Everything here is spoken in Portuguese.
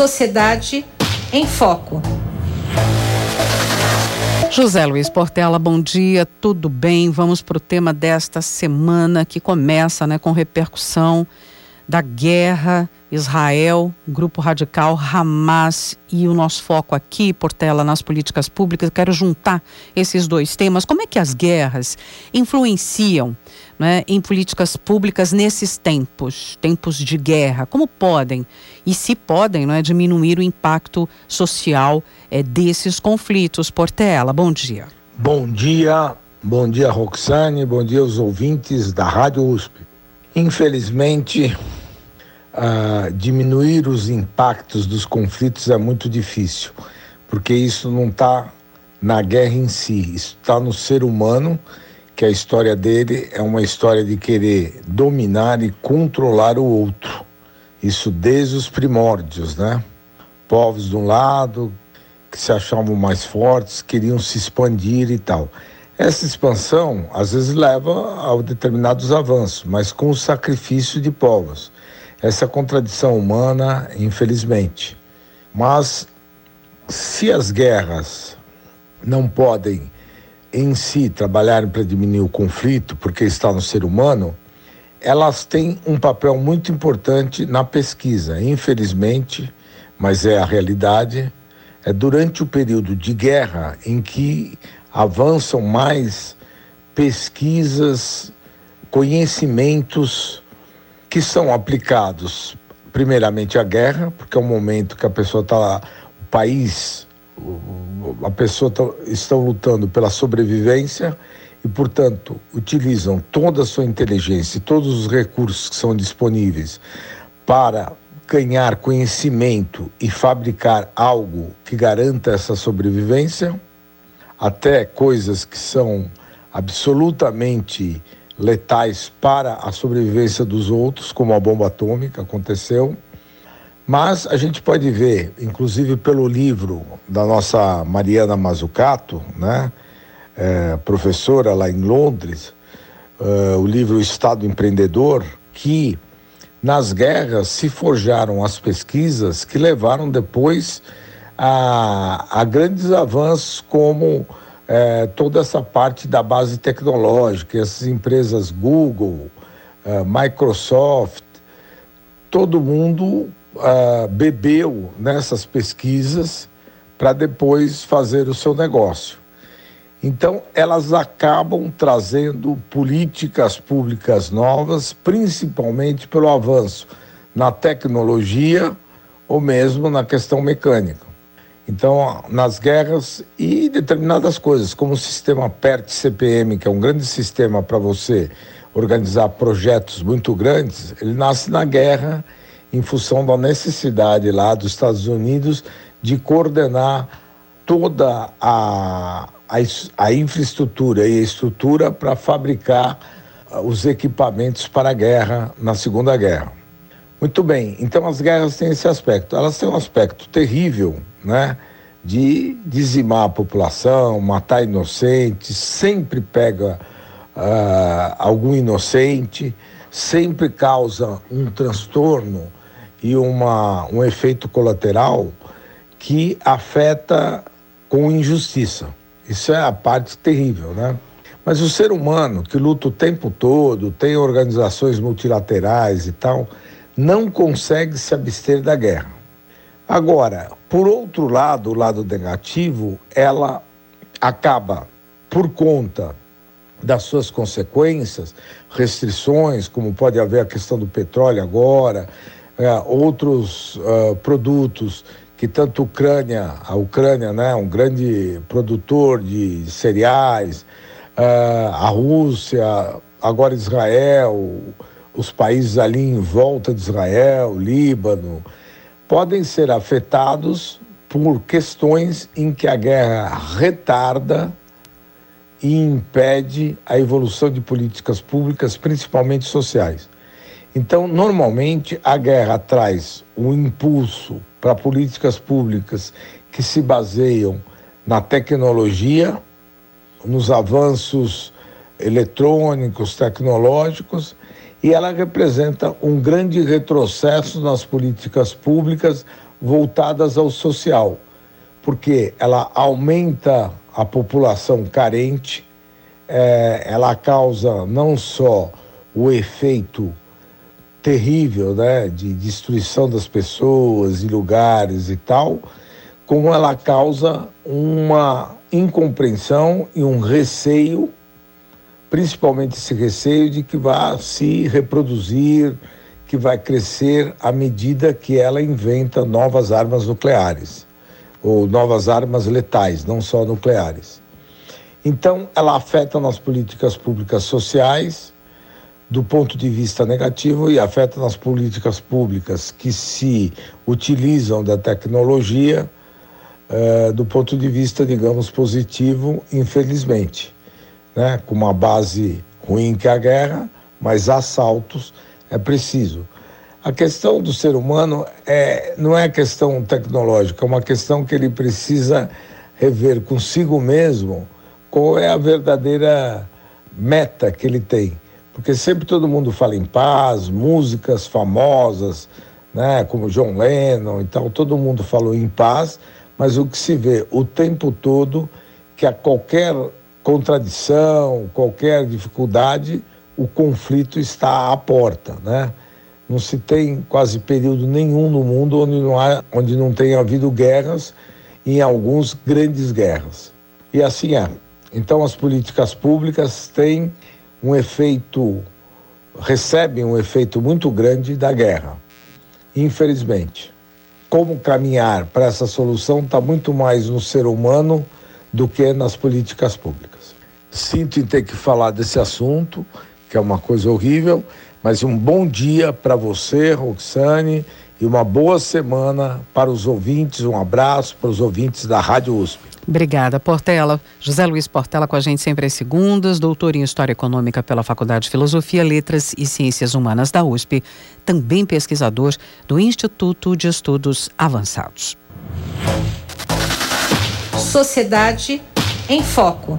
Sociedade em Foco. José Luiz Portela, bom dia, tudo bem? Vamos para o tema desta semana que começa né, com repercussão da guerra Israel, grupo radical Hamas e o nosso foco aqui, Portela, nas políticas públicas. quero juntar esses dois temas. Como é que as guerras influenciam né, em políticas públicas nesses tempos, tempos de guerra? Como podem e se podem né, diminuir o impacto social é, desses conflitos? Portela, bom dia. Bom dia, bom dia Roxane, bom dia aos ouvintes da Rádio USP. Infelizmente, uh, diminuir os impactos dos conflitos é muito difícil, porque isso não está na guerra em si, isso está no ser humano, que a história dele é uma história de querer dominar e controlar o outro. Isso desde os primórdios, né? Povos de um lado que se achavam mais fortes, queriam se expandir e tal. Essa expansão às vezes leva a determinados avanços, mas com o sacrifício de povos essa contradição humana, infelizmente. Mas se as guerras não podem em si trabalhar para diminuir o conflito, porque está no ser humano, elas têm um papel muito importante na pesquisa. Infelizmente, mas é a realidade, é durante o período de guerra em que avançam mais pesquisas, conhecimentos que são aplicados primeiramente à guerra, porque é o momento que a pessoa está lá, o país, a pessoa tá, estão lutando pela sobrevivência e, portanto, utilizam toda a sua inteligência e todos os recursos que são disponíveis para ganhar conhecimento e fabricar algo que garanta essa sobrevivência, até coisas que são absolutamente letais para a sobrevivência dos outros, como a bomba atômica aconteceu. Mas a gente pode ver, inclusive pelo livro da nossa Mariana Mazzucato, né, é, professora lá em Londres, é, o livro Estado Empreendedor, que nas guerras se forjaram as pesquisas que levaram depois a, a grandes avanços como é, toda essa parte da base tecnológica, essas empresas Google, é, Microsoft, todo mundo é, bebeu nessas pesquisas para depois fazer o seu negócio. Então, elas acabam trazendo políticas públicas novas, principalmente pelo avanço na tecnologia ou mesmo na questão mecânica. Então, nas guerras e determinadas coisas, como o sistema PERT-CPM, que é um grande sistema para você organizar projetos muito grandes, ele nasce na guerra em função da necessidade lá dos Estados Unidos de coordenar toda a, a, a infraestrutura e a estrutura para fabricar ah, os equipamentos para a guerra na Segunda Guerra. Muito bem, então as guerras têm esse aspecto. Elas têm um aspecto terrível, né? De dizimar a população, matar inocentes, sempre pega uh, algum inocente, sempre causa um transtorno e uma, um efeito colateral que afeta com injustiça. Isso é a parte terrível, né? Mas o ser humano que luta o tempo todo, tem organizações multilaterais e tal, não consegue se abster da guerra. Agora, por outro lado, o lado negativo, ela acaba, por conta das suas consequências, restrições, como pode haver a questão do petróleo agora, é, outros uh, produtos que tanto a Ucrânia, a Ucrânia, né, um grande produtor de cereais, uh, a Rússia, agora Israel, os países ali em volta de Israel, Líbano, podem ser afetados por questões em que a guerra retarda e impede a evolução de políticas públicas, principalmente sociais. Então, normalmente, a guerra traz um impulso para políticas públicas que se baseiam na tecnologia, nos avanços eletrônicos, tecnológicos, e ela representa um grande retrocesso nas políticas públicas voltadas ao social, porque ela aumenta a população carente, é, ela causa não só o efeito terrível né, de destruição das pessoas e lugares e tal, como ela causa uma incompreensão e um receio, principalmente esse receio de que vai se reproduzir, que vai crescer à medida que ela inventa novas armas nucleares ou novas armas letais, não só nucleares. Então, ela afeta nas políticas públicas sociais do ponto de vista negativo e afeta nas políticas públicas que se utilizam da tecnologia uh, do ponto de vista, digamos, positivo, infelizmente. Né? Com uma base ruim que é a guerra, mas assaltos é preciso. A questão do ser humano é, não é questão tecnológica, é uma questão que ele precisa rever consigo mesmo qual é a verdadeira meta que ele tem. Porque sempre todo mundo fala em paz, músicas famosas, né, como John Lennon e tal, todo mundo falou em paz, mas o que se vê o tempo todo que a qualquer contradição, qualquer dificuldade, o conflito está à porta, né? Não se tem quase período nenhum no mundo onde não, há, onde não tenha havido guerras, em alguns grandes guerras. E assim é. Então as políticas públicas têm um efeito, recebem um efeito muito grande da guerra, infelizmente. Como caminhar para essa solução está muito mais no ser humano do que nas políticas públicas. Sinto em ter que falar desse assunto, que é uma coisa horrível, mas um bom dia para você, Roxane, e uma boa semana para os ouvintes. Um abraço para os ouvintes da Rádio USP. Obrigada, Portela. José Luiz Portela com a gente sempre às segundas, doutor em História Econômica pela Faculdade de Filosofia, Letras e Ciências Humanas da USP, também pesquisador do Instituto de Estudos Avançados. Sociedade em Foco.